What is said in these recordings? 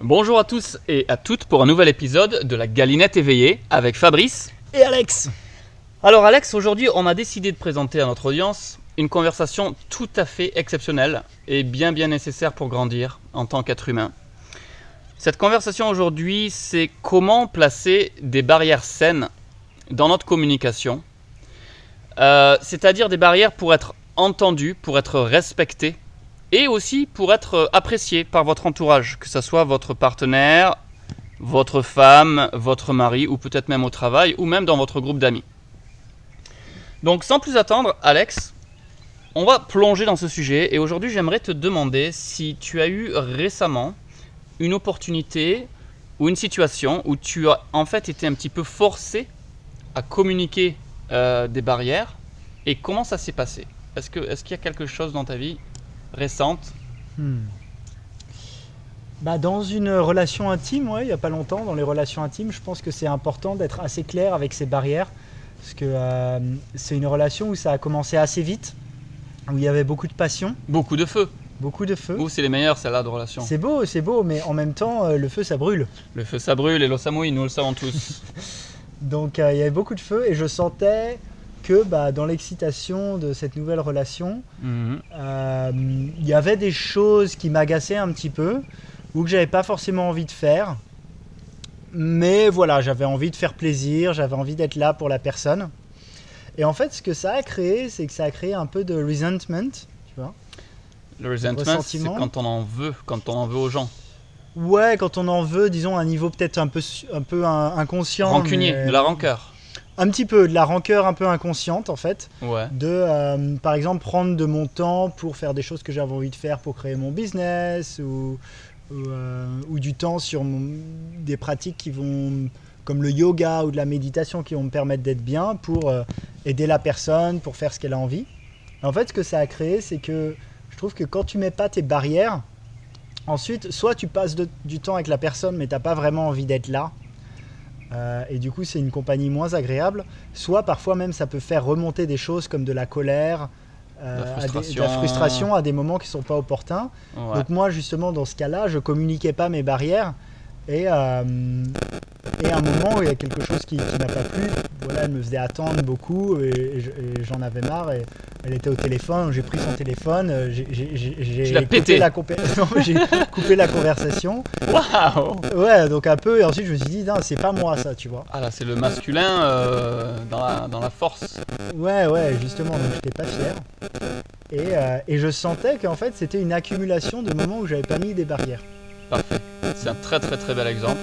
Bonjour à tous et à toutes pour un nouvel épisode de la Galinette éveillée avec Fabrice. Et Alex Alors Alex, aujourd'hui on a décidé de présenter à notre audience une conversation tout à fait exceptionnelle et bien bien nécessaire pour grandir en tant qu'être humain. Cette conversation aujourd'hui, c'est comment placer des barrières saines dans notre communication, Euh, c'est-à-dire des barrières pour être entendu, pour être respecté et aussi pour être apprécié par votre entourage, que ce soit votre partenaire, votre femme, votre mari ou peut-être même au travail ou même dans votre groupe d'amis. Donc sans plus attendre, Alex, on va plonger dans ce sujet et aujourd'hui j'aimerais te demander si tu as eu récemment une opportunité ou une situation où tu as en fait été un petit peu forcé à communiquer euh, des barrières et comment ça s'est passé? Est-ce qu'il y a quelque chose dans ta vie récente Hmm. Bah, Dans une relation intime, ouais, il n'y a pas longtemps, dans les relations intimes, je pense que c'est important d'être assez clair avec ses barrières. Parce que euh, c'est une relation où ça a commencé assez vite, où il y avait beaucoup de passion, Beaucoup de feu. beaucoup de feu. Ou c'est les meilleurs celles-là de relation. C'est beau, c'est beau, mais en même temps, euh, le feu, ça brûle. Le feu ça brûle et l'eau mouille, nous le savons tous. Donc euh, il y avait beaucoup de feu et je sentais que bah, dans l'excitation de cette nouvelle relation, Mhm. Euh, il y avait des choses qui m'agaçaient un petit peu ou que j'avais pas forcément envie de faire. Mais voilà, j'avais envie de faire plaisir, j'avais envie d'être là pour la personne. Et en fait, ce que ça a créé, c'est que ça a créé un peu de resentment, tu vois. Le resentment, c'est quand on en veut, quand on en veut aux gens. Ouais, quand on en veut, disons, à un niveau peut-être un peu, un inconscient. Rancunier, mais- de la rancœur. Un petit peu, de la rancœur un peu inconsciente, en fait. Ouais. de, euh, par exemple, prendre de mon temps pour faire des choses que j'avais envie de faire pour créer mon business ou, ou, euh, ou du temps sur mon- des pratiques qui vont, comme le yoga ou de la méditation, qui vont me permettre d'être bien pour euh, aider la personne, pour faire ce qu'elle a envie. En fait, ce que ça a créé, c'est que je trouve que quand tu mets pas tes barrières, ensuite, soit tu passes de- du temps avec la personne, mais t'as pas vraiment envie d'être là. Euh, et du coup, c'est une compagnie moins agréable. Soit parfois même, ça peut faire remonter des choses comme de la colère, euh, De la à des- de frustration. la frustration à des moments qui sont pas opportuns. ouais. Donc moi, justement, dans ce cas-là, je communiquais pas mes barrières. Et, euh, et à un moment où il y a quelque chose qui, qui n'a pas plu, voilà, elle me faisait attendre beaucoup et, et je- et j'en avais marre. Et elle était au téléphone, j'ai pris son téléphone, euh, j'ai- coupé la compé- non, j'ai coupé la conversation. Waouh Ouais, donc un peu. Et ensuite, je me suis dit, non, c'est pas moi ça, tu vois. Ah là, c'est le masculin euh, dans, la, dans la force. Ouais, ouais, justement, donc j'étais pas fier. Et, euh, et je sentais qu'en fait, c'était une accumulation de moments où j'avais pas mis des barrières. Parfait. C'est un très très très bel exemple.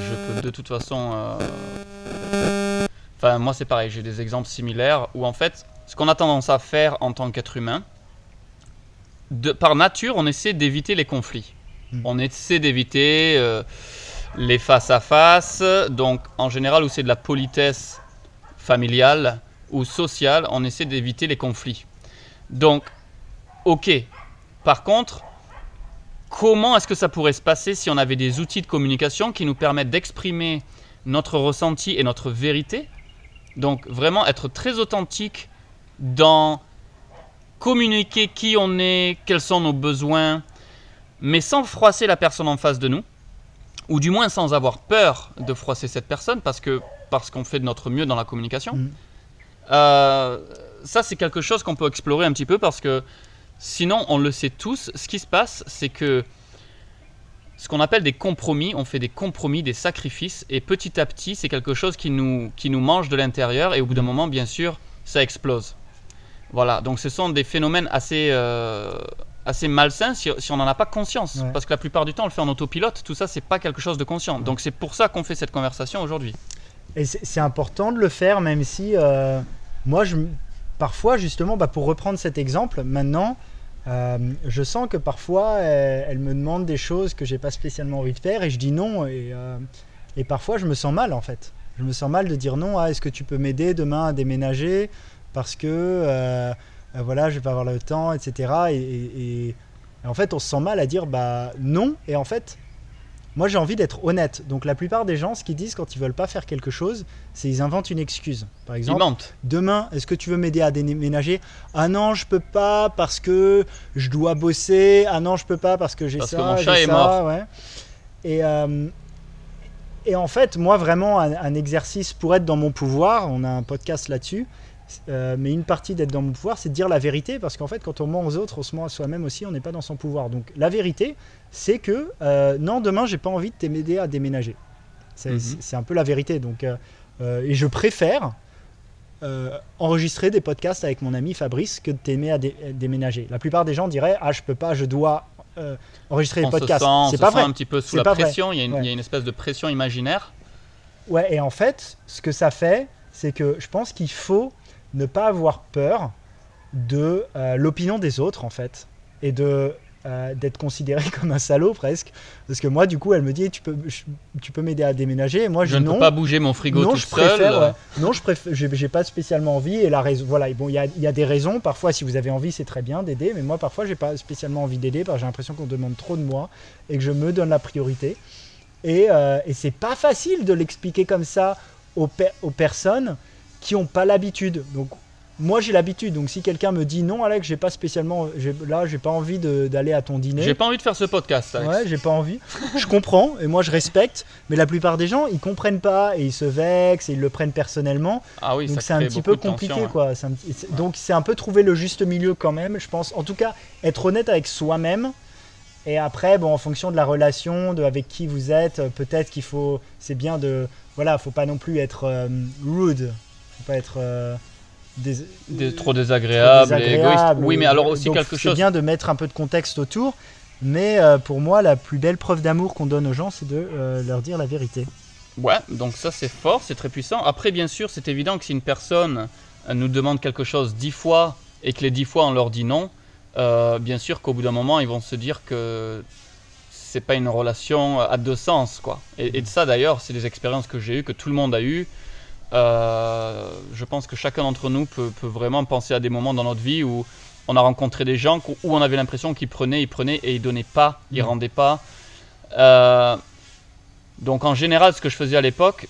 Je peux de toute façon. euh, Enfin, moi c'est pareil, j'ai des exemples similaires où en fait, ce qu'on a tendance à faire en tant qu'être humain, de, par nature, on essaie d'éviter les conflits. Mm. On essaie d'éviter euh, les face à face. Donc, en général, où c'est de la politesse familiale ou sociale, on essaie d'éviter les conflits. Donc, ok. Par contre, comment est-ce que ça pourrait se passer si on avait des outils de communication qui nous permettent d'exprimer notre ressenti et notre vérité? Donc vraiment être très authentique dans communiquer qui on est, quels sont nos besoins, mais sans froisser la personne en face de nous, ou du moins sans avoir peur de froisser cette personne parce que parce qu'on fait de notre mieux dans la communication. Mm. Euh, ça c'est quelque chose qu'on peut explorer un petit peu parce que Sinon, on le sait tous, ce qui se passe, c'est que ce qu'on appelle des compromis, on fait des compromis, des sacrifices, et petit à petit, c'est quelque chose qui nous, qui nous mange de l'intérieur, et au bout d'un moment, bien sûr, ça explose. Voilà, donc ce sont des phénomènes assez, euh, assez malsains si, si on n'en a pas conscience. Ouais. Parce que la plupart du temps, on le fait en autopilote, tout ça, c'est pas quelque chose de conscient. Donc c'est pour ça qu'on fait cette conversation aujourd'hui. Et c'est important de le faire, même si euh, moi, je, parfois, justement, bah, pour reprendre cet exemple, maintenant, euh, je sens que parfois, elle, me demande des choses que j'ai pas spécialement envie de faire et je dis non. Et, euh, et parfois, je me sens mal, en fait. Je me sens mal de dire non. Est-ce que tu peux m'aider demain à déménager Parce que, euh, euh, voilà, je vais pas avoir le temps, etc. Et, et- et- et en fait, on se sent mal à dire bah non. Et en fait, moi, j'ai envie d'être honnête. Donc, la plupart des gens, ce qu'ils disent quand ils veulent pas faire quelque chose, c'est ils inventent une excuse. Par exemple, demain, est-ce que tu veux m'aider à déménager? Ah non, je peux pas parce que je dois bosser. Ah non, je peux pas parce que j'ai Parce ça. que mon chat est ça, mort. ouais. Et, euh, et en fait, moi, vraiment, un, un exercice pour être dans mon pouvoir, on a un podcast là-dessus, euh, mais une partie d'être dans mon pouvoir, c'est de dire la vérité, parce qu'en fait, quand on ment aux autres, on se ment à soi-même aussi, on n'est pas dans son pouvoir. Donc, la vérité, c'est que euh, non, demain, j'ai pas envie de t'aider à déménager. C'est Mhm. un peu la vérité. Donc, euh, et je préfère enregistrer des podcasts avec mon ami Fabrice que de t'aimer à, dé- à déménager. La plupart des gens diraient Ah, je peux pas, je dois enregistrer des On podcasts. C'est se pas sent vrai. un petit peu sous la pression. Il y, a une, Ouais. il y a une espèce de pression imaginaire. Ouais, et en fait, ce que ça fait, c'est que je pense qu'il faut ne pas avoir peur de euh, l'opinion des autres, en fait, et de euh, d'être considéré comme un salaud presque. Parce que moi, du coup, elle me dit, tu peux, je- tu peux m'aider à déménager. Et moi, je, Je dis ne non. peux pas bouger mon frigo non, tout je seul. préfère. ouais. Non, je préfère. J'ai pas spécialement envie. Et la raison, voilà. Bon, il y a, y a des raisons. Parfois, si vous avez envie, c'est très bien d'aider. Mais moi, parfois, j'ai pas spécialement envie d'aider parce que j'ai l'impression qu'on demande trop de moi et que je me donne la priorité. Et, euh, et c'est pas facile de l'expliquer comme ça aux, pe- aux personnes qui n'ont pas l'habitude. Donc, moi, j'ai l'habitude. Donc, si quelqu'un me dit non, Alex, j'ai pas spécialement, là, j'ai pas envie d'aller à ton dîner. J'ai pas envie de faire ce podcast. Alex. Ouais, j'ai pas envie. Je comprends et moi je respecte, mais la plupart des gens ils comprennent pas et ils se vexent et ils le prennent personnellement. Ah oui, donc c'est un petit peu tension, compliqué quoi. Un Donc c'est un peu trouver le juste milieu quand même, je pense. En tout cas, être honnête avec soi-même. Et après, bon, en fonction de la relation, de avec qui vous êtes, euh, peut-être qu'il faut, c'est bien de, voilà, faut pas non plus être euh, rude, faut pas être euh, dés- Des- trop désagréable, et égoïste. Oui, mais alors aussi Donc, quelque chose. C'est bien de mettre un peu de contexte autour, mais euh, pour moi, la plus belle preuve d'amour qu'on donne aux gens, c'est de euh, leur dire la vérité. Ouais, donc ça c'est fort, c'est très puissant. Après, bien sûr, c'est évident que si une personne euh, nous demande quelque chose dix fois et que les dix fois on leur dit non, euh, bien sûr qu'au bout d'un moment ils vont se dire que c'est pas une relation à deux sens, quoi. Et, et ça d'ailleurs, c'est des expériences que j'ai eues, que tout le monde a eues. Euh, je pense que chacun d'entre nous peut, peut vraiment penser à des moments dans notre vie où on a rencontré des gens où on avait l'impression qu'ils prenaient, ils prenaient et ils donnaient pas, ils Mhm. rendaient pas. Euh, donc en général, ce que je faisais à l'époque,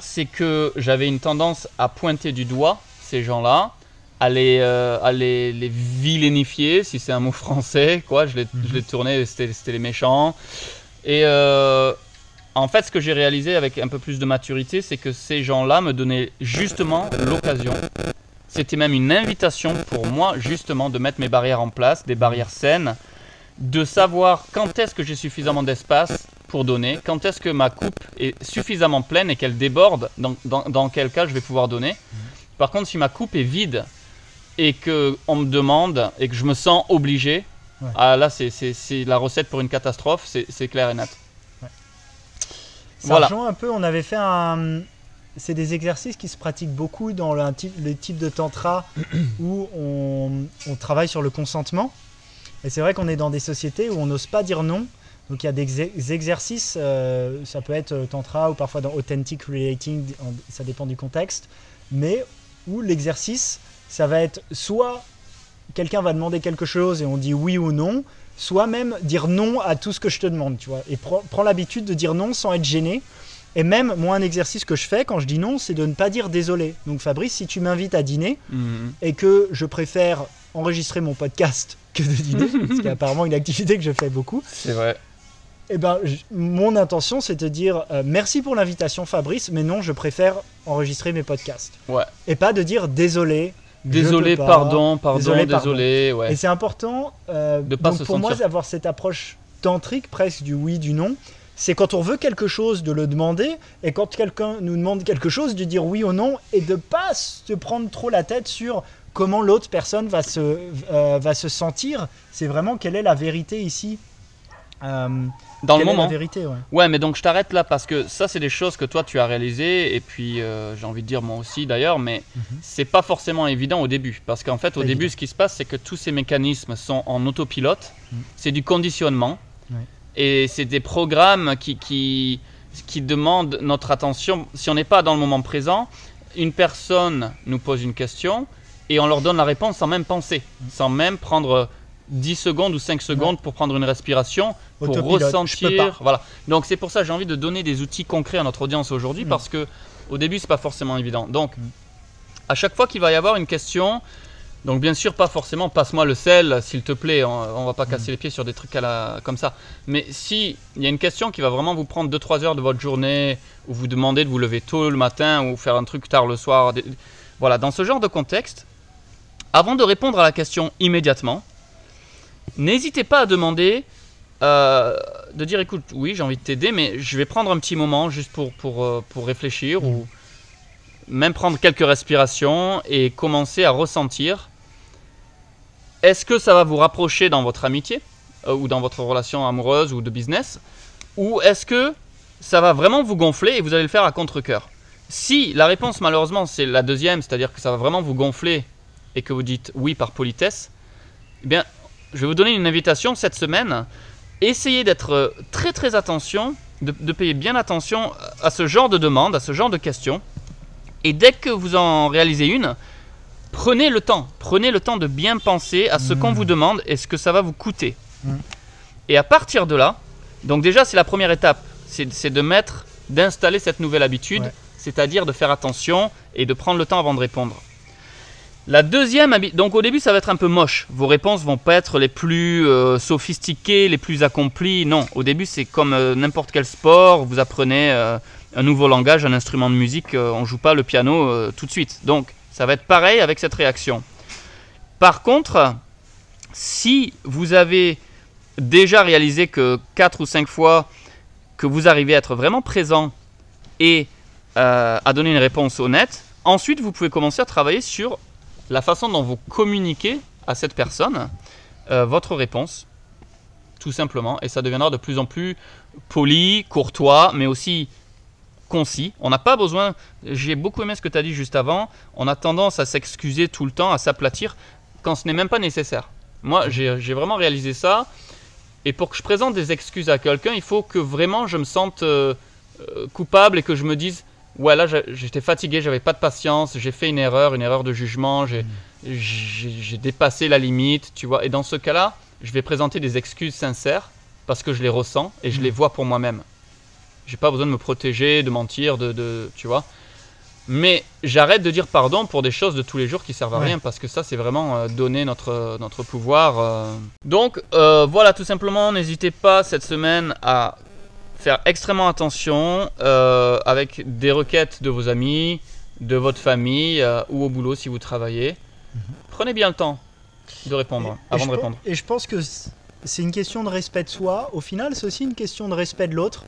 c'est que j'avais une tendance à pointer du doigt ces gens-là, à les, euh, à les, les vilainifier, si c'est un mot français, quoi. Je les, je les tournais, c'était c'était les méchants. Et euh, en fait, ce que j'ai réalisé avec un peu plus de maturité, c'est que ces gens-là me donnaient justement l'occasion. C'était même une invitation pour moi, justement, de mettre mes barrières en place, des barrières saines, de savoir quand est-ce que j'ai suffisamment d'espace pour donner, quand est-ce que ma coupe est suffisamment pleine et qu'elle déborde, dans, dans, dans quel cas je vais pouvoir donner. Par contre, si ma coupe est vide et que on me demande et que je me sens obligé, Ouais. ah là c'est- la recette pour une catastrophe, c'est clair et net. Ça Voilà. rejoint un peu, on avait fait un. C'est des exercices qui se pratiquent beaucoup dans le type, le type de tantra où on, on travaille sur le consentement. Et c'est vrai qu'on est dans des sociétés où on n'ose pas dire non. Donc il y a des ex- exercices, euh, ça peut être euh, tantra ou parfois dans authentic relating, ça dépend du contexte, mais où l'exercice, ça va être soit quelqu'un va demander quelque chose et on dit oui ou non, soit même dire non à tout ce que je te demande, tu vois. Et prends, prends l'habitude de dire non sans être gêné. Et même, moi, un exercice que je fais quand je dis non, c'est de ne pas dire désolé. Donc, Fabrice, si tu m'invites à dîner Mhm. et que je préfère enregistrer mon podcast que de dîner, ce qui est apparemment une activité que je fais beaucoup, C'est vrai. eh ben, mon intention, c'est de dire euh, merci pour l'invitation, Fabrice, mais non, je préfère enregistrer mes podcasts. Ouais. Et pas de dire désolé. Désolé, pardon, pardon, Désolé, désolé, pardon. ouais. Et c'est important, euh, De pas donc se pour moi, d'avoir cette approche tantrique presque du oui, du non. C'est quand on veut quelque chose de le demander, et quand quelqu'un nous demande quelque chose, de dire oui ou non, et de pas se prendre trop la tête sur comment l'autre personne va se, euh, va se sentir. C'est vraiment quelle est la vérité ici. Euh, Dans le est moment. la vérité, ouais. Ouais, mais donc je t'arrête là parce que ça, c'est des choses que toi tu as réalisées et puis euh, j'ai envie de dire moi aussi d'ailleurs, mais Mhm. c'est pas forcément évident au début parce qu'en fait, au début, évident. ce qui se passe, c'est que tous ces mécanismes sont en autopilote, Mhm. c'est du conditionnement et c'est des programmes qui, qui, qui demandent notre attention. Si on n'est pas dans le moment présent, une personne nous pose une question et on leur donne la réponse sans même penser, Mhm. sans même prendre 10 secondes ou 5 secondes pour prendre une respiration, pour Autopilote, ressentir. Voilà. Donc c'est pour ça que j'ai envie de donner des outils concrets à notre audience aujourd'hui Mm. parce que au début c'est pas forcément évident. Donc à chaque fois qu'il va y avoir une question Donc bien sûr, pas forcément passe-moi le sel, s'il te plaît, on, on va pas Mm. casser les pieds sur des trucs à la, comme ça. Mais si il y a une question qui va vraiment vous prendre 2-3 heures de votre journée, ou vous demandez de vous lever tôt le matin, ou faire un truc tard le soir, des- voilà, dans ce genre de contexte, avant de répondre à la question immédiatement, n'hésitez pas à demander, euh, de dire écoute, oui, j'ai envie de t'aider, mais je vais prendre un petit moment juste pour, pour, euh, pour réfléchir, ou même prendre quelques respirations et commencer à ressentir. Est-ce que ça va vous rapprocher dans votre amitié euh, ou dans votre relation amoureuse ou de business? Ou est-ce que ça va vraiment vous gonfler et vous allez le faire à contre-coeur? Si la réponse malheureusement c'est la deuxième, c'est-à-dire que ça va vraiment vous gonfler et que vous dites oui par politesse, eh bien je vais vous donner une invitation cette semaine. Essayez d'être euh, très très attention, de, de payer bien attention à ce genre de demande, à ce genre de questions. Et dès que vous en réalisez une, prenez le temps, prenez le temps de bien penser à ce qu'on Mm. vous demande et ce que ça va vous coûter. Mm. Et à partir de là, donc déjà c'est la première étape, c'est c'est de mettre, d'installer cette nouvelle habitude, Ouais. c'est-à-dire de faire attention et de prendre le temps avant de répondre. La deuxième donc au début ça va être un peu moche, vos réponses vont pas être les plus euh, sophistiquées, les plus accomplies, non, au début c'est comme euh, n'importe quel sport, vous apprenez euh, un nouveau langage, un instrument de musique, on joue pas le piano tout de suite. Donc ça va être pareil avec cette réaction. Par contre, si vous avez déjà réalisé que 4 ou 5 fois que vous arrivez à être vraiment présent et à donner une réponse honnête, ensuite vous pouvez commencer à travailler sur la façon dont vous communiquez à cette personne euh, votre réponse, tout simplement, et ça deviendra de plus en plus poli, courtois, mais aussi concis. On n'a pas besoin, j'ai beaucoup aimé ce que tu as dit juste avant, on a tendance à s'excuser tout le temps, à s'aplatir, quand ce n'est même pas nécessaire. Moi, j'ai vraiment réalisé ça, et pour que je présente des excuses à quelqu'un, il faut que vraiment je me sente euh, euh, coupable et que je me dise, ouais là j'étais fatigué, j'avais pas de patience, j'ai fait une erreur, une erreur de jugement, j'ai j'ai dépassé la limite, tu vois. Et dans ce cas-là, je vais présenter des excuses sincères parce que je les ressens et je les vois pour moi-même. J'ai pas besoin de me protéger, de mentir, de, de tu vois. Mais j'arrête de dire pardon pour des choses de tous les jours qui servent à Ouais. rien parce que ça c'est vraiment euh, donner notre, notre pouvoir. euh. Donc euh, voilà tout simplement, n'hésitez pas cette semaine à faire extrêmement attention euh, avec des requêtes de vos amis, de votre famille euh, ou au boulot si vous travaillez. Prenez bien le temps de répondre Et- avant de répondre. Et je pense que c'est une question de respect de soi. Au final, c'est aussi une question de respect de l'autre.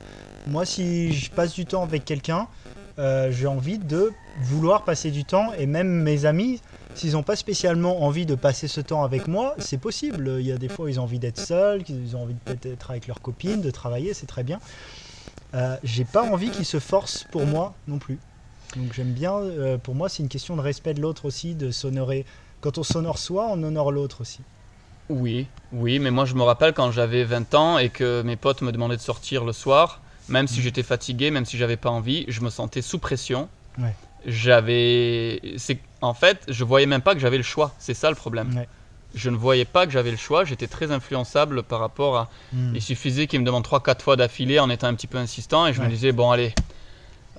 Moi, si je passe du temps avec quelqu'un, euh, j'ai envie de vouloir passer du temps. Et même mes amis, s'ils n'ont pas spécialement envie de passer ce temps avec moi, c'est possible. Il y a des fois, ils ont envie d'être seuls, qu'ils ont envie de peut-être être avec leurs copines, de travailler, c'est très bien. Euh, j'ai pas envie qu'ils se forcent pour moi non plus. Donc j'aime bien, euh, pour moi, c'est une question de respect de l'autre aussi, de s'honorer. Quand on s'honore soi, on honore l'autre aussi. Oui, oui, mais moi je me rappelle quand j'avais 20 ans et que mes potes me demandaient de sortir le soir, même si Mhm. j'étais fatigué, même si j'avais pas envie, je me sentais sous pression. Ouais. J'avais. c'est En fait, je voyais même pas que j'avais le choix. C'est ça le problème. Ouais. Je ne voyais pas que j'avais le choix. J'étais très influençable par rapport à. Hmm. Il suffisait qu'il me demande 3-4 fois d'affilée en étant un petit peu insistant et je me disais, bon, allez,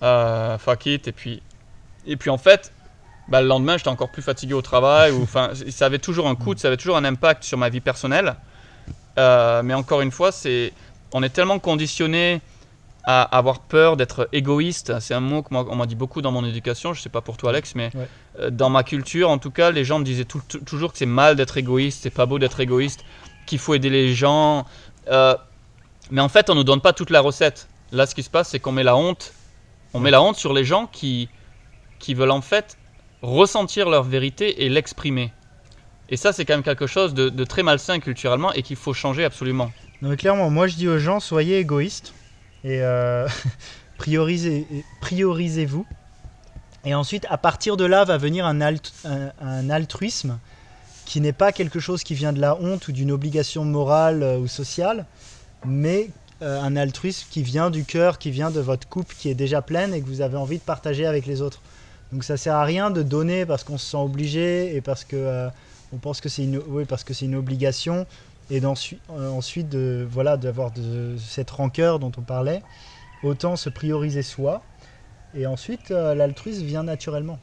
euh, fuck it. Et puis, et puis en fait, bah, le lendemain, j'étais encore plus fatigué au travail. ou, ça avait toujours un coût, ça avait toujours un impact sur ma vie personnelle. Euh, mais encore une fois, c'est, on est tellement conditionné à avoir peur d'être égoïste. C'est un mot qu'on m'a dit beaucoup dans mon éducation. Je sais pas pour toi, Alex, mais Ouais. euh, dans ma culture, en tout cas, les gens me disaient tout- toujours que c'est mal d'être égoïste, c'est pas beau d'être égoïste, qu'il faut aider les gens. Euh, mais en fait, on nous donne pas toute la recette. Là, ce qui se passe, c'est qu'on met la honte. On met la honte sur les gens qui, qui veulent en fait ressentir leur vérité et l'exprimer. Et ça, c'est quand même quelque chose de, de très malsain culturellement et qu'il faut changer absolument. Donc clairement, moi je dis aux gens, soyez égoïstes et euh, priorisez, priorisez-vous. Et ensuite, à partir de là, va venir un, alt- un- un altruisme qui n'est pas quelque chose qui vient de la honte ou d'une obligation morale euh, ou sociale, mais euh, un altruisme qui vient du cœur, qui vient de votre coupe qui est déjà pleine et que vous avez envie de partager avec les autres. Donc ça sert à rien de donner parce qu'on se sent obligé et parce que on pense que c'est une, oui, parce que c'est une obligation et euh, ensuite de voilà d'avoir de cette rancœur dont on parlait. Autant se prioriser soi et ensuite euh, l'altruisme vient naturellement.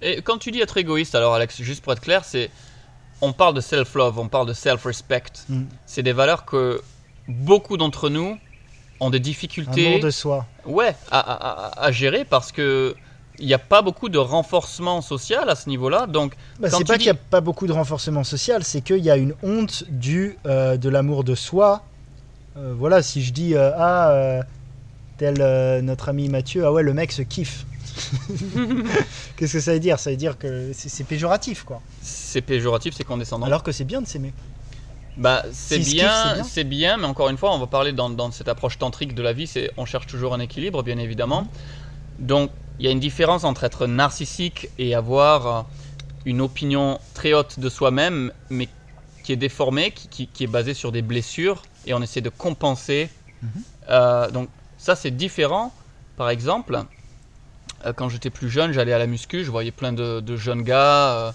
Et quand tu dis être égoïste, alors Alex, juste pour être clair, c'est on parle de self-love, on parle de self-respect. Mm. C'est des valeurs que beaucoup d'entre nous ont des difficultés Amour de soi. ouais, à, à- à- à gérer parce que il n'y a pas beaucoup de renforcement social à ce niveau-là. Donc, Bah, c'est pas dis- qu'il n'y a pas beaucoup de renforcement social, c'est qu'il y a une honte du euh, de l'amour de soi. Euh, voilà, si je dis euh, ah tel notre ami Mathieu, ah ouais le mec se kiffe. Qu'est-ce que ça veut dire? Ça veut dire que c'est péjoratif quoi. c'est péjoratif, c'est condescendant. Alors que c'est bien de s'aimer. Bah, bien, c'est bien. c'est bien, mais encore une fois, on va parler dans, dans cette approche tantrique de la vie, c'est on cherche toujours un équilibre, bien évidemment. Donc, il y a une différence entre être narcissique et avoir euh, une opinion très haute de soi-même, mais qui est déformée, qui, qui- qui est basée sur des blessures, et on essaie de compenser. Mhm. Euh, donc, ça, c'est différent. Par exemple, euh, quand j'étais plus jeune, j'allais à la muscu, je voyais plein de, de jeunes gars. euh,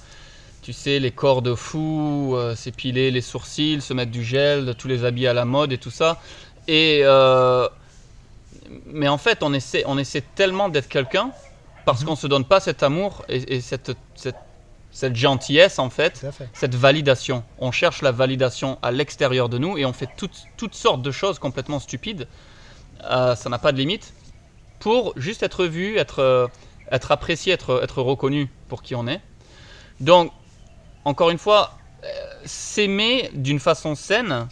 tu sais, les corps de fous, s'épiler les sourcils, se mettre du gel, tous les habits à la mode et tout ça. Et mais en fait, on essaie, on essaie tellement d'être quelqu'un parce Mhm. qu'on se donne pas cet amour et, et cette, cette, cette gentillesse en fait. cette validation. On cherche la validation à l'extérieur de nous et on fait toutes, toutes sortes de choses complètement stupides. Euh, ça n'a pas de limite pour juste être vu, être, euh, être apprécié, être, être reconnu pour qui on est. Donc, encore une fois, euh, s'aimer d'une façon saine,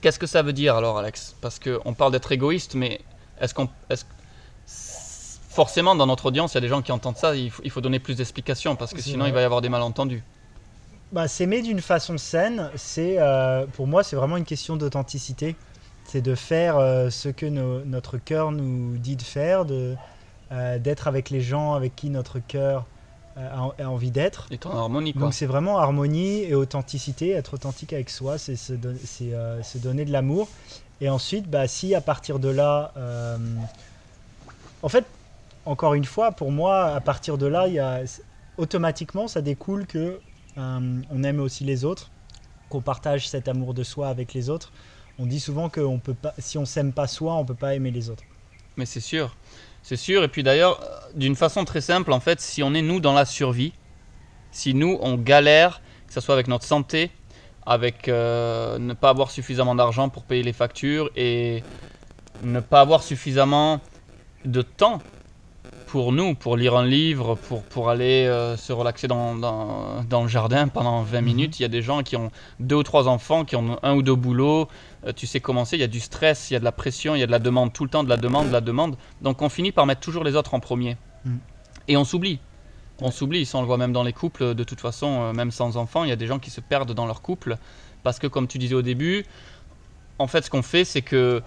qu'est-ce que ça veut dire alors, Alex? Parce qu'on parle d'être égoïste, mais est-ce qu'on. Est forcément, dans notre audience, il y a des gens qui entendent ça, il faut, il faut donner plus d'explications, parce que sinon, il va y avoir des malentendus. Bah, s'aimer d'une façon saine, c'est euh, pour moi c'est vraiment une question d'authenticité. C'est de faire euh, ce que nos- notre cœur nous dit de faire, de euh, d'être avec les gens avec qui notre cœur a, a envie d'être. Et en harmonie, quoi. Donc c'est vraiment harmonie et authenticité, être authentique avec soi, c'est se, don- c'est, euh, se donner de l'amour. Et ensuite, bah, si à partir de là, euh, en fait, encore une fois, pour moi, à partir de là, y a, automatiquement, ça découle que euh, on aime aussi les autres, qu'on partage cet amour de soi avec les autres. On dit souvent que on peut pas, si on s'aime pas soi, on peut pas aimer les autres. Mais c'est sûr. C'est sûr. Et puis d'ailleurs, d'une façon très simple, en fait, si on est nous dans la survie, si nous on galère, que ce soit avec notre santé, avec euh, ne pas avoir suffisamment d'argent pour payer les factures et ne pas avoir suffisamment de temps pour nous, pour lire un livre, pour, pour aller euh, se relaxer dans, dans, dans le jardin pendant 20 Mhm. minutes. Il y a des gens qui ont deux ou trois enfants, qui ont un ou deux boulots. Euh, tu sais comment c'est, il y a du stress, il y a de la pression, il y a de la demande tout le temps, de la demande, de la demande. Donc on finit par mettre toujours les autres en premier. Mhm. Et on s'oublie. On s'oublie, ça on le voit même dans les couples, de toute façon, euh, même sans enfants, il y a des gens qui se perdent dans leur couple. Parce que comme tu disais au début, en fait ce qu'on fait c'est que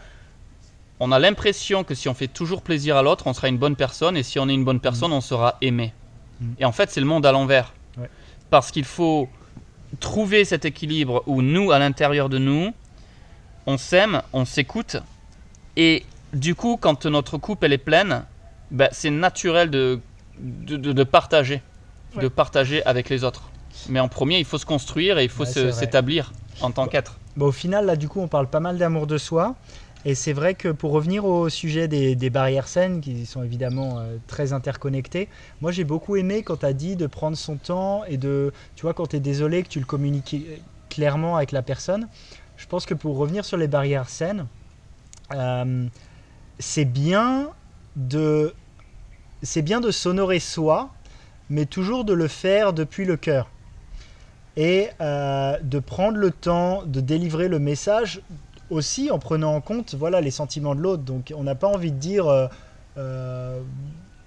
on a l'impression que si on fait toujours plaisir à l'autre, on sera une bonne personne, et si on est une bonne personne, on sera aimé. Mhm. Et en fait c'est le monde à l'envers. Ouais. Parce qu'il faut trouver cet équilibre où nous, à l'intérieur de nous, on s'aime, on s'écoute, et du coup, quand notre coupe elle est pleine, ben, c'est naturel de, de, de- de partager, de partager avec les autres. Mais en premier, il faut se construire et il faut Ouais, s'établir en tant Bon. qu'être. Bon, au final, là, du coup, on parle pas mal d'amour de soi. Et c'est vrai que pour revenir au sujet des, des barrières saines, qui sont évidemment euh, très interconnectées, moi j'ai beaucoup aimé quand tu as dit de prendre son temps et de, tu vois, quand tu es désolé, que tu le communiques clairement avec la personne. Je pense que pour revenir sur les barrières saines, euh, c'est bien de c'est bien de s'honorer soi, mais toujours de le faire depuis le cœur et euh, de prendre le temps de délivrer le message aussi en prenant en compte voilà les sentiments de l'autre. Donc on n'a pas envie de dire euh, euh,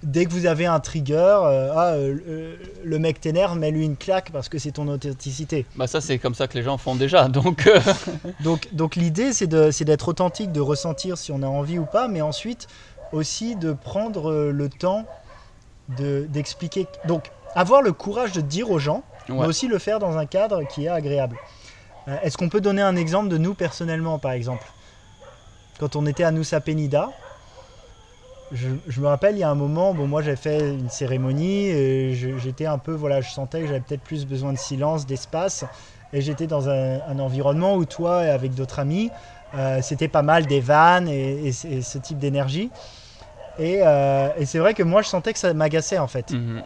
dès que vous avez un trigger, ah, le mec t'énerve, mets-lui une claque parce que c'est ton authenticité. Bah ça, c'est comme ça que les gens font déjà. Donc, Donc, donc l'idée, c'est de- c'est d'être authentique, de ressentir si on a envie ou pas, mais ensuite aussi de prendre euh, le temps de- d'expliquer. donc, avoir le courage de dire aux gens, mais aussi le faire dans un cadre qui est agréable. Euh, Est-ce qu'on peut donner un exemple de nous personnellement, par exemple? Quand on était à Nusa Penida, je, je me rappelle, il y a un moment, bon, moi j'ai fait une cérémonie, et j'étais un peu, voilà, je sentais que j'avais peut-être plus besoin de silence, d'espace, et j'étais dans un, un environnement où toi, et avec d'autres amis, euh, c'était pas mal des vannes et, et ce- et ce type d'énergie. Et, euh, et c'est vrai que moi, je sentais que ça m'agaçait en fait. Mhm.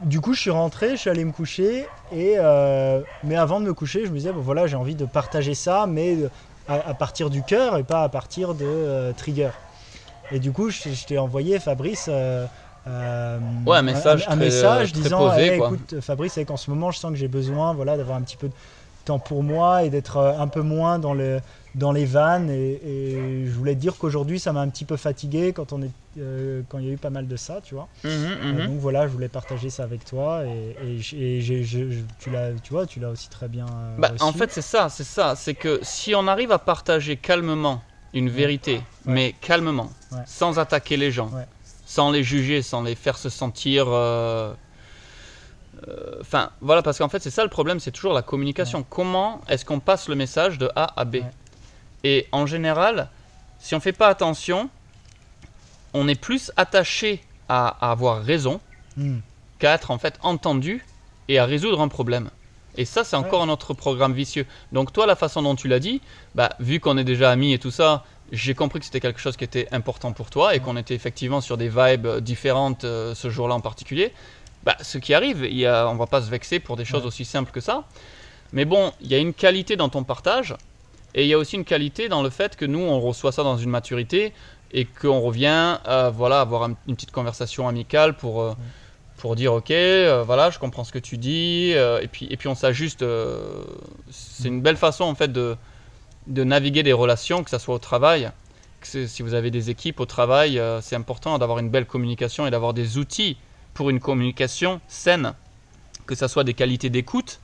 du coup, je suis rentré, je suis allé me coucher. Et, euh, mais avant de me coucher, je me disais, bon, voilà, j'ai envie de partager ça, mais à, à partir du cœur et pas à partir de euh, trigger. Et du coup, je, je t'ai envoyé, Fabrice, euh, euh, Ouais, un message un, très- message très disant posé, Eh, écoute, Fabrice, c'est qu'en ce moment, je sens que j'ai besoin voilà, d'avoir un petit peu de temps pour moi et d'être euh, un peu moins dans, le, dans les vannes. Et, et je voulais te dire qu'aujourd'hui, ça m'a un petit peu fatigué quand, on est, euh, quand il y a eu pas mal de ça, tu vois. Euh, mhm. donc voilà, je voulais partager ça avec toi et, j- tu l'as, tu vois, tu l'as aussi très bien. euh, Bah, en fait, c'est ça, c'est ça. C'est que si on arrive à partager calmement une vérité, mais calmement, Ouais. sans attaquer les gens, Ouais. sans les juger, sans les faire se sentir. euh, Enfin, voilà, parce qu'en fait, c'est ça le problème, c'est toujours la communication. Comment est-ce qu'on passe le message de A à B? Ouais. Et en général, si on fait pas attention, on est plus attaché à, à avoir raison Hmm. qu'à être en fait entendu et à résoudre un problème. Et ça, c'est encore un autre programme vicieux. Donc toi, la façon dont tu l'as dit, bah, vu qu'on est déjà amis et tout ça, j'ai compris que c'était quelque chose qui était important pour toi et qu'on était effectivement sur des vibes euh, différentes euh, ce jour-là en particulier. Bah, ce qui arrive, il y a, on va pas se vexer pour des choses Ouais. aussi simples que ça. Mais bon, il y a une qualité dans ton partage et il y a aussi une qualité dans le fait que nous, on reçoit ça dans une maturité et qu'on revient euh, voilà, avoir un- une petite conversation amicale pour, euh, pour dire ok, euh, voilà, je comprends ce que tu dis, euh, et, puis, et puis on s'ajuste. c'est une belle façon en fait de, de naviguer des relations, que ce soit au travail, que si vous avez des équipes au travail, c'est important d'avoir une belle communication et d'avoir des outils pour une communication saine, que ce soit des qualités d'écoute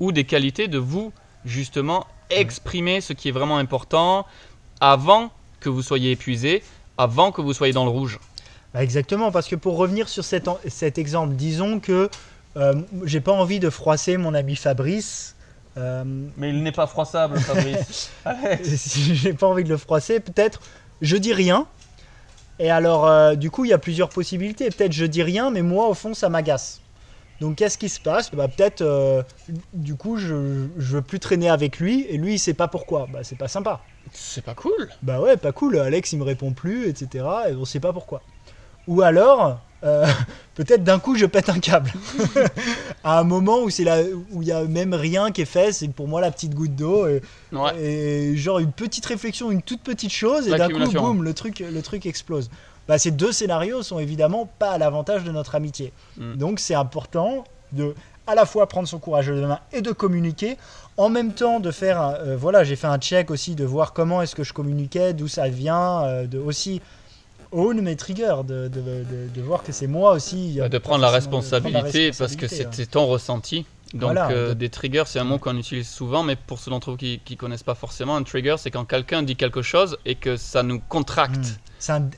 ou des qualités de vous justement exprimer ce qui est vraiment important avant que vous soyez épuisé, avant que vous soyez dans le rouge. Bah, exactement, parce que pour revenir sur cet, en- cet exemple, disons que euh, j'ai pas envie de froisser mon ami Fabrice. euh, Mais il n'est pas froissable, Fabrice. si j'ai pas envie de le froisser, peut-être je dis rien. Et alors, euh, du coup, il y a plusieurs possibilités. Peut-être je dis rien, mais moi, au fond, ça m'agace. Donc, qu'est-ce qui se passe bah, Peut-être, euh, du coup, je, je veux plus traîner avec lui, et lui, il sait pas pourquoi. Bah, c'est pas sympa. c'est pas cool. Bah ouais, pas cool, Alex il me répond plus, etc. Et on sait pas pourquoi. Ou alors, euh, peut-être d'un coup je pète un câble. à un moment où c'est là où il y a même rien qui est fait, c'est pour moi la petite goutte d'eau. Et, Ouais. et genre une petite réflexion, une toute petite chose, et d'un coup, boum, le truc, le truc explose. Bah, ces deux scénarios sont évidemment pas à l'avantage de notre amitié. Mm. Donc c'est important de à la fois prendre son courage de main et de communiquer, en même temps de faire, un- euh, voilà, j'ai fait un check aussi de voir comment est-ce que je communiquais, d'où ça vient, euh, de aussi own mes triggers, de, de, de- de voir que c'est moi aussi. Bah, de prendre la prendre responsabilité parce que responsabilité, hein. c'était ton ressenti. Donc Voilà, euh, de- des triggers, c'est un mot qu'on utilise souvent, mais pour ceux d'entre vous qui ne connaissent pas forcément, un trigger, c'est quand quelqu'un dit quelque chose et que ça nous contracte. Mm. C'est un,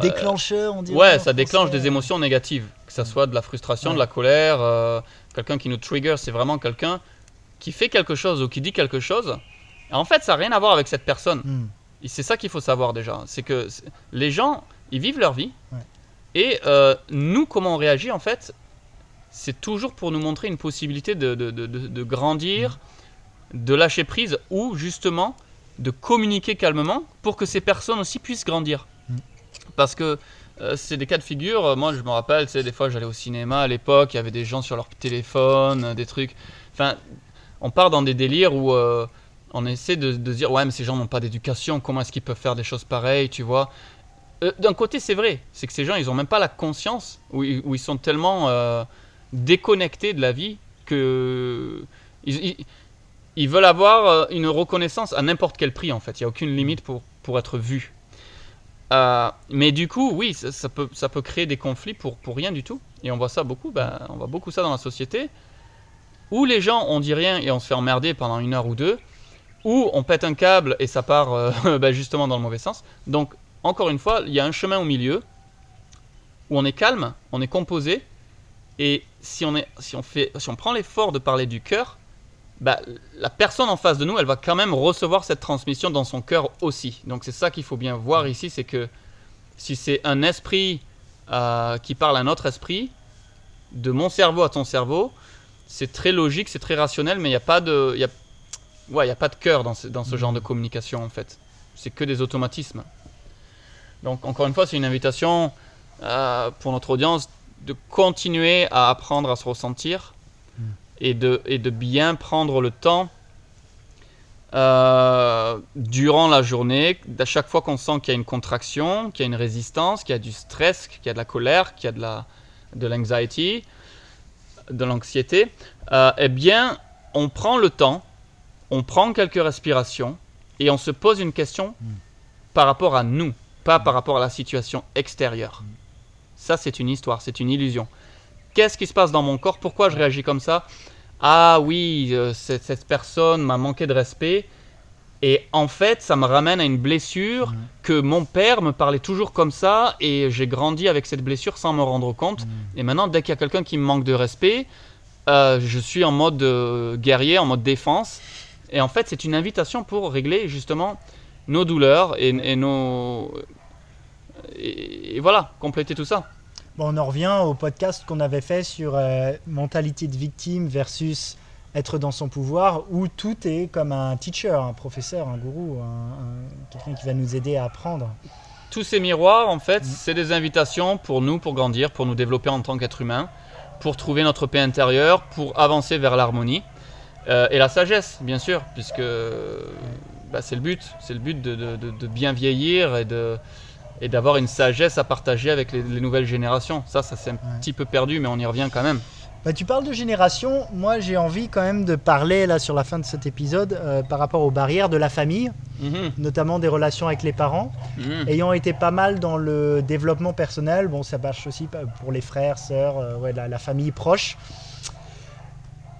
déclencheur, on dirait. Ouais, ça déclenche des émotions négatives, que ça Mm. soit de la frustration, Ouais. de la colère. euh, quelqu'un qui nous trigger, c'est vraiment quelqu'un qui fait quelque chose ou qui dit quelque chose. Et en fait, ça n'a rien à voir avec cette personne. Mm. Et c'est ça qu'il faut savoir déjà. C'est que les gens, ils vivent leur vie. Ouais. Et euh, nous, comment on réagit, en fait, c'est toujours pour nous montrer une possibilité de, de- de- de- grandir, de lâcher prise ou justement de communiquer calmement pour que ces personnes aussi puissent grandir. Mm. Parce que euh, c'est des cas de figure. euh, Moi, je me rappelle, sais, des fois, j'allais au cinéma à l'époque, il y avait des gens sur leur téléphone, euh, des trucs. Enfin, on part dans des délires où euh, on essaie de, dire ouais, mais ces gens n'ont pas d'éducation, comment est-ce qu'ils peuvent faire des choses pareilles, tu vois Euh, D'un côté, c'est vrai, c'est que ces gens, ils n'ont même pas la conscience, où, ils- où ils sont tellement déconnectés de la vie que ils, veulent avoir euh, une reconnaissance à n'importe quel prix en fait. Il n'y a aucune limite pour, pour être vu. Euh, mais du coup, oui, ça, ça peut, ça peut créer des conflits pour, pour rien du tout. Et on voit ça beaucoup, ben, on voit beaucoup ça dans la société, où les gens, on dit rien et on se fait emmerder pendant une heure ou deux, ou on pète un câble et ça part euh, ben, justement dans le mauvais sens. Donc, encore une fois, il y a un chemin au milieu, où on est calme, on est composé, et si on, est, si on, fait, si on prend l'effort de parler du cœur, bah, la personne en face de nous, elle va quand même recevoir cette transmission dans son cœur aussi. Donc c'est ça qu'il faut bien voir ici, c'est que si c'est un esprit euh, qui parle à un autre esprit, de mon cerveau à ton cerveau, c'est très logique, c'est très rationnel, mais il n'y a pas de, y a, ouais, y a pas de cœur dans ce, dans ce genre de communication en fait. C'est que des automatismes. Donc encore une fois, c'est une invitation euh, pour notre audience de continuer à apprendre à se ressentir Mm. et, de, et de bien prendre le temps euh, durant la journée, à chaque fois qu'on sent qu'il y a une contraction, qu'il y a une résistance, qu'il y a du stress, qu'il y a de la colère, qu'il y a de la de l'anxiety, de l'anxiété, euh, eh bien, on prend le temps, on prend quelques respirations et on se pose une question Mm. par rapport à nous, pas par rapport à la situation extérieure. Ça, c'est une histoire, c'est une illusion. Qu'est-ce qui se passe dans mon corps? Pourquoi je réagis comme ça? Ah oui, euh, cette, cette personne m'a manqué de respect. Et en fait, ça me ramène à une blessure Mhm. que mon père me parlait toujours comme ça et j'ai grandi avec cette blessure sans me rendre compte. Mm. Et maintenant, dès qu'il y a quelqu'un qui me manque de respect, euh, je suis en mode euh, guerrier, en mode défense. Et en fait, c'est une invitation pour régler justement nos douleurs et, et nos. Et, et voilà, compléter tout ça. Bon, on en revient au podcast qu'on avait fait sur euh, mentalité de victime versus être dans son pouvoir, où tout est comme un teacher, un professeur, un gourou, un- un- quelqu'un qui va nous aider à apprendre. Tous ces miroirs, en fait, Mhm. c'est des invitations pour nous, pour grandir, pour nous développer en tant qu'être humain, pour trouver notre paix intérieure, pour avancer vers l'harmonie Euh, et la sagesse, bien sûr, puisque bah, c'est le but, c'est le but de, de- de- de bien vieillir et de et d'avoir une sagesse à partager avec les, les nouvelles générations. Ça, ça c'est un Ouais. petit peu perdu, mais on y revient quand même. Bah, tu parles de génération, moi j'ai envie quand même de parler là sur la fin de cet épisode euh, par rapport aux barrières de la famille, Mhm, notamment des relations avec les parents. mhm. Ayant été pas mal dans le développement personnel, bon ça marche aussi pa- pour les frères, sœurs, euh, ouais, la, la famille proche.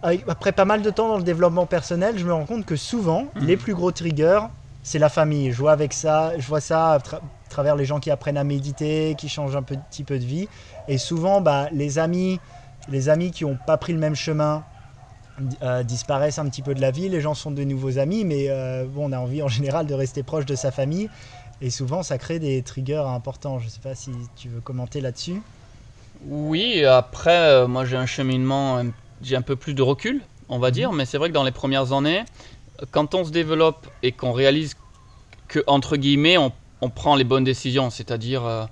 Après pas mal de temps dans le développement personnel, je me rends compte que souvent, Mhm. les plus gros triggers, c'est la famille. Je vois avec ça, je vois ça à tra- travers les gens qui apprennent à méditer, qui changent un petit peu de vie. Et souvent, bah, les amis, les amis qui n'ont pas pris le même chemin euh, disparaissent un petit peu de la vie. Les gens sont de nouveaux amis, mais euh, bon, on a envie en général de rester proche de sa famille. Et souvent, ça crée des triggers importants. Je ne sais pas si tu veux commenter là-dessus. Oui, après, euh, moi j'ai un cheminement, j'ai un peu plus de recul, on va dire, mais c'est vrai que dans les premières années, quand on se développe et qu'on réalise que, entre guillemets, on, on prend les bonnes décisions, c'est-à-dire euh,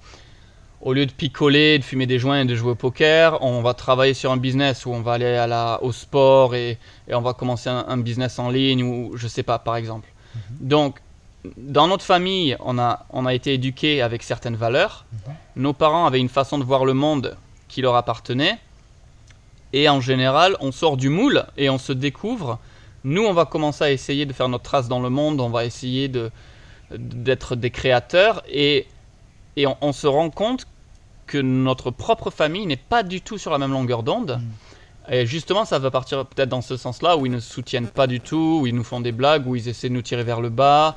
au lieu de picoler, de fumer des joints et de jouer au poker, on va travailler sur un business où on va aller à la, au sport et, et on va commencer un, un business en ligne ou je sais pas, par exemple. Donc, dans notre famille, on a, on a été éduqué avec certaines valeurs. Nos parents avaient une façon de voir le monde qui leur appartenait. Et en général, on sort du moule et on se découvre. Nous, on va commencer à essayer de faire notre trace dans le monde. On va essayer de d'être des créateurs et, et on, on se rend compte que notre propre famille n'est pas du tout sur la même longueur d'onde. Et justement, ça va partir peut-être dans ce sens-là, où ils ne soutiennent pas du tout, où ils nous font des blagues, où ils essaient de nous tirer vers le bas,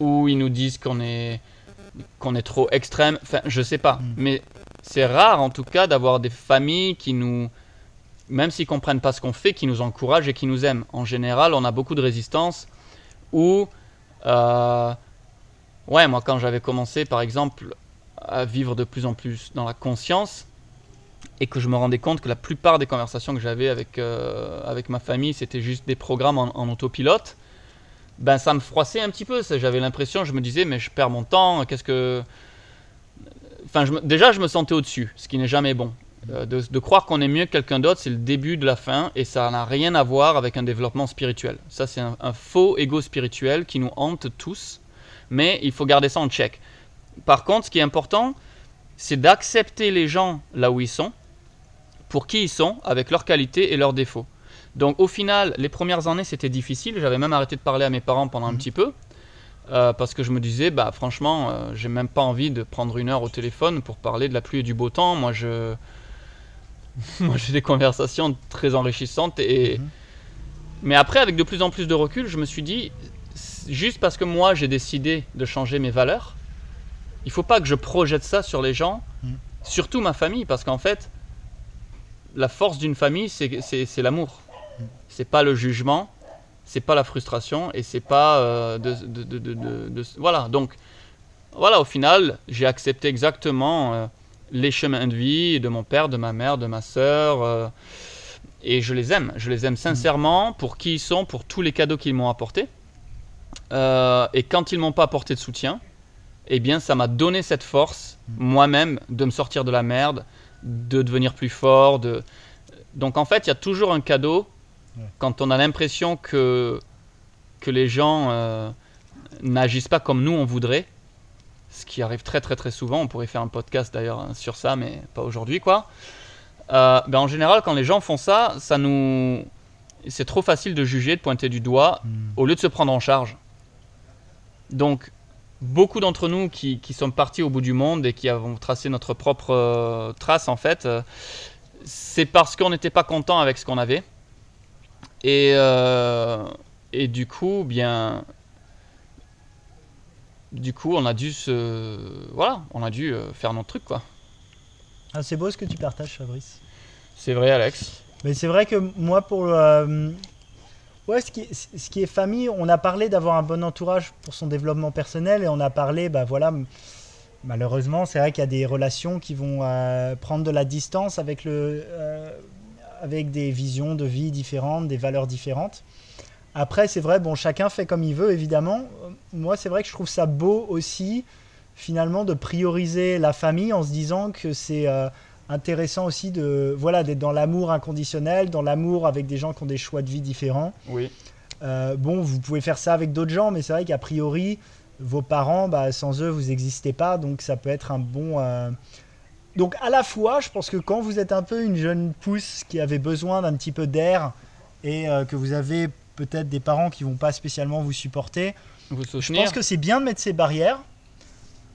où ils nous disent qu'on est, qu'on est trop extrême. Enfin, je sais pas. Mm. Mais c'est rare, en tout cas, d'avoir des familles qui nous, même s'ils comprennent pas ce qu'on fait, qui nous encouragent et qui nous aiment. En général, on a beaucoup de résistance. Ou, euh, ouais, moi, quand j'avais commencé, par exemple, à vivre de plus en plus dans la conscience, et que je me rendais compte que la plupart des conversations que j'avais avec, euh, avec ma famille, c'était juste des programmes en, autopilote, ben ça me froissait un petit peu. J'avais l'impression, je me disais, mais je perds mon temps, qu'est-ce que. Enfin, déjà, je me sentais au-dessus, ce qui n'est jamais bon. Euh, de, de croire qu'on est mieux que quelqu'un d'autre, c'est le début de la fin, et ça n'a rien à voir avec un développement spirituel. Ça, c'est un, un faux ego spirituel qui nous hante tous, mais il faut garder ça en check. Par contre, ce qui est important, c'est d'accepter les gens là où ils sont, pour qui ils sont, avec leurs qualités et leurs défauts. Donc au final, les premières années, c'était difficile. J'avais même arrêté de parler à mes parents pendant un Mhm. petit peu. euh, parce que je me disais, bah franchement, euh, j'ai même pas envie de prendre une heure au téléphone pour parler de la pluie et du beau temps. Moi, je, moi, j'ai des conversations très enrichissantes. Et Mhm. mais après, avec de plus en plus de recul, je me suis dit, juste parce que moi, j'ai décidé de changer mes valeurs, il faut pas que je projette ça sur les gens, Mhm. surtout ma famille, parce qu'en fait, la force d'une famille, c'est l'amour. C'est pas le jugement, c'est pas la frustration et c'est pas euh, de, de- de- de- de- de- voilà. Donc voilà, au final, j'ai accepté exactement euh, les chemins de vie de mon père, de ma mère, de ma sœur. euh, et je les aime, je les aime sincèrement pour qui ils sont, pour tous les cadeaux qu'ils m'ont apportés. Euh, et quand ils m'ont pas apporté de soutien, eh bien, ça m'a donné cette force, moi-même, de me sortir de la merde, de devenir plus fort. De... Donc en fait, il y a toujours un cadeau Ouais. quand on a l'impression que, que les gens euh, n'agissent pas comme nous on voudrait. Ce qui arrive très très très souvent. On pourrait faire un podcast d'ailleurs hein, sur ça, mais pas aujourd'hui quoi. Euh, ben, en général, quand les gens font ça, ça nous... c'est trop facile de juger, de pointer du doigt, Hmm. au lieu de se prendre en charge. Donc, beaucoup d'entre nous qui, qui sommes partis au bout du monde et qui avons tracé notre propre euh, trace, en fait, euh, c'est parce qu'on n'était pas content avec ce qu'on avait. Et, euh, et du coup, bien. Du coup, on a dû se. Voilà, on a dû faire notre truc, quoi. Ah, c'est beau ce que tu partages, Fabrice. C'est vrai, Alex. Mais c'est vrai que moi, pour. euh, ouais, ce qui, est, famille, on a parlé d'avoir un bon entourage pour son développement personnel et on a parlé, bah voilà, malheureusement, c'est vrai qu'il y a des relations qui vont euh, prendre de la distance avec, le, euh, avec des visions de vie différentes, des valeurs différentes. Après, c'est vrai, bon, chacun fait comme il veut, évidemment. Moi, c'est vrai que je trouve ça beau aussi, finalement, de prioriser la famille en se disant que c'est. euh, intéressant aussi de voilà d'être dans l'amour inconditionnel, dans l'amour avec des gens qui ont des choix de vie différents. Oui. Euh, bon, vous pouvez faire ça avec d'autres gens, mais c'est vrai qu'a priori, vos parents, bah, sans eux, vous n'existez pas, donc ça peut être un bon. euh, Donc à la fois, je pense que quand vous êtes un peu une jeune pousse qui avait besoin d'un petit peu d'air et euh, que vous avez peut-être des parents qui vont pas spécialement vous supporter, Vous je pense que c'est bien de mettre ces barrières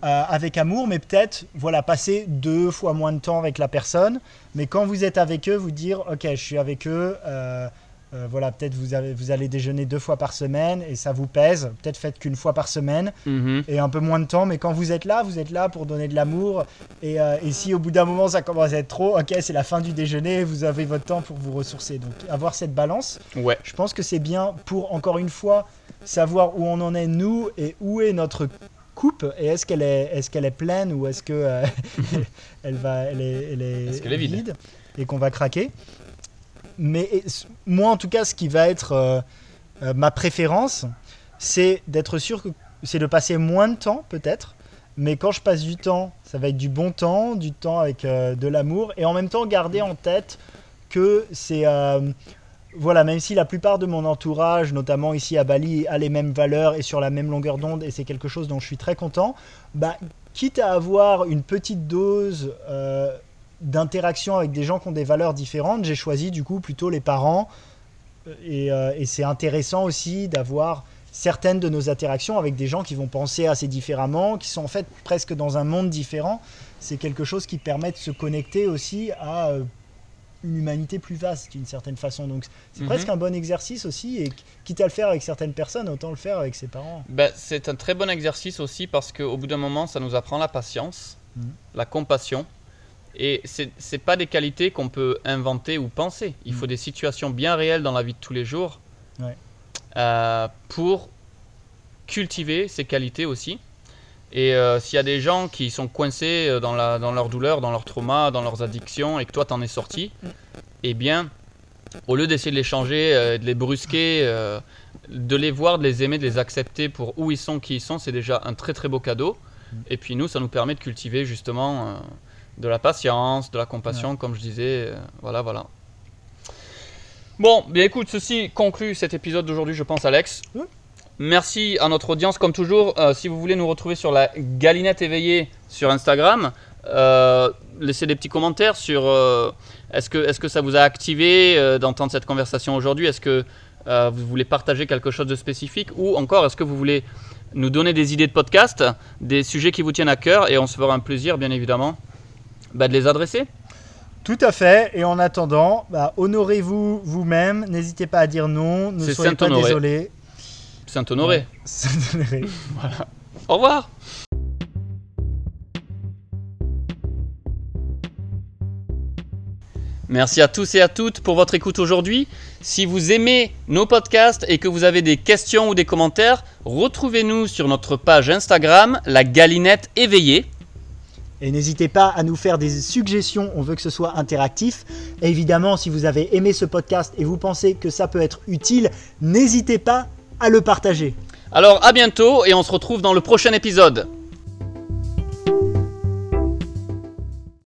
euh, avec amour, mais peut-être voilà passer deux fois moins de temps avec la personne. Mais quand vous êtes avec eux, vous dire ok, je suis avec eux. euh, euh, voilà, peut-être vous, avez- vous allez déjeuner deux fois par semaine et ça vous pèse. Peut-être faites qu'une fois par semaine Mhm. et un peu moins de temps. Mais quand vous êtes là, vous êtes là pour donner de l'amour. Et, euh, et si au bout d'un moment ça commence à être trop, ok, c'est la fin du déjeuner, vous avez votre temps pour vous ressourcer. Donc avoir cette balance. Ouais. Je pense que c'est bien pour, encore une fois, savoir où on en est nous et où est notre coupe et est-ce qu'elle est, est, qu'elle est pleine ou est-ce que euh, elle, va, elle est, elle est, Est-ce qu'elle est vide et qu'on va craquer? Mais et, moi, en tout cas, ce qui va être euh, euh, ma préférence, c'est d'être sûr que c'est de passer moins de temps, peut-être. Mais quand je passe du temps, ça va être du bon temps, du temps avec euh, de l'amour, et en même temps garder en tête que c'est voilà, même si la plupart de mon entourage, notamment ici à Bali, a les mêmes valeurs et sur la même longueur d'onde, et c'est quelque chose dont je suis très content, bah, quitte à avoir une petite dose euh, d'interaction avec des gens qui ont des valeurs différentes, j'ai choisi du coup plutôt les parents. Et, euh, et c'est intéressant aussi d'avoir certaines de nos interactions avec des gens qui vont penser assez différemment, qui sont en fait presque dans un monde différent. C'est quelque chose qui permet de se connecter aussi à euh, une humanité plus vaste d'une certaine façon. Donc c'est Mhm. presque un bon exercice aussi. Et quitte à le faire avec certaines personnes, autant le faire avec ses parents. Ben, c'est un très bon exercice aussi parce qu'au bout d'un moment, ça nous apprend la patience, Mhm. la compassion. Et c'est pas des qualités qu'on peut inventer ou penser. Il Mhm. faut des situations bien réelles dans la vie de tous les jours Ouais. euh, pour cultiver ces qualités aussi. Et euh, s'il y a des gens qui sont coincés euh, dans, la, dans leur douleur, dans leur trauma, dans leurs addictions et que toi t'en es sorti, eh bien, au lieu d'essayer de les changer, euh, de les brusquer, euh, de les voir, de les aimer, de les accepter pour où ils sont, qui ils sont, c'est déjà un très très beau cadeau. Et puis nous, ça nous permet de cultiver justement de la patience, de la compassion, comme je disais. voilà, voilà. Bon, bien écoute, ceci conclut cet épisode d'aujourd'hui, je pense, Alex. Merci à notre audience, comme toujours. Euh, si vous voulez nous retrouver sur la Galinette éveillée sur Instagram, euh, laissez des petits commentaires sur euh, est-ce que, est que ça vous a activé d'entendre cette conversation aujourd'hui? Est-ce que vous voulez partager quelque chose de spécifique? Ou encore, est-ce que vous voulez nous donner des idées de podcast, des sujets qui vous tiennent à cœur Et on se fera un plaisir, bien évidemment, bah, de les adresser? Tout à fait. Et en attendant, bah, honorez-vous vous-même. N'hésitez pas à dire non. Ne soyez pas désolé. Saint-Honoré. Saint-Honoré. Au revoir Merci à tous et à toutes pour votre écoute aujourd'hui. Si vous aimez nos podcasts et que vous avez des questions ou des commentaires, retrouvez-nous sur notre page Instagram, la galinette éveillée. Et n'hésitez pas à nous faire des suggestions, on veut que ce soit interactif. Et évidemment, si vous avez aimé ce podcast et vous pensez que ça peut être utile, n'hésitez pas à le partager. Alors à bientôt et on se retrouve dans le prochain épisode.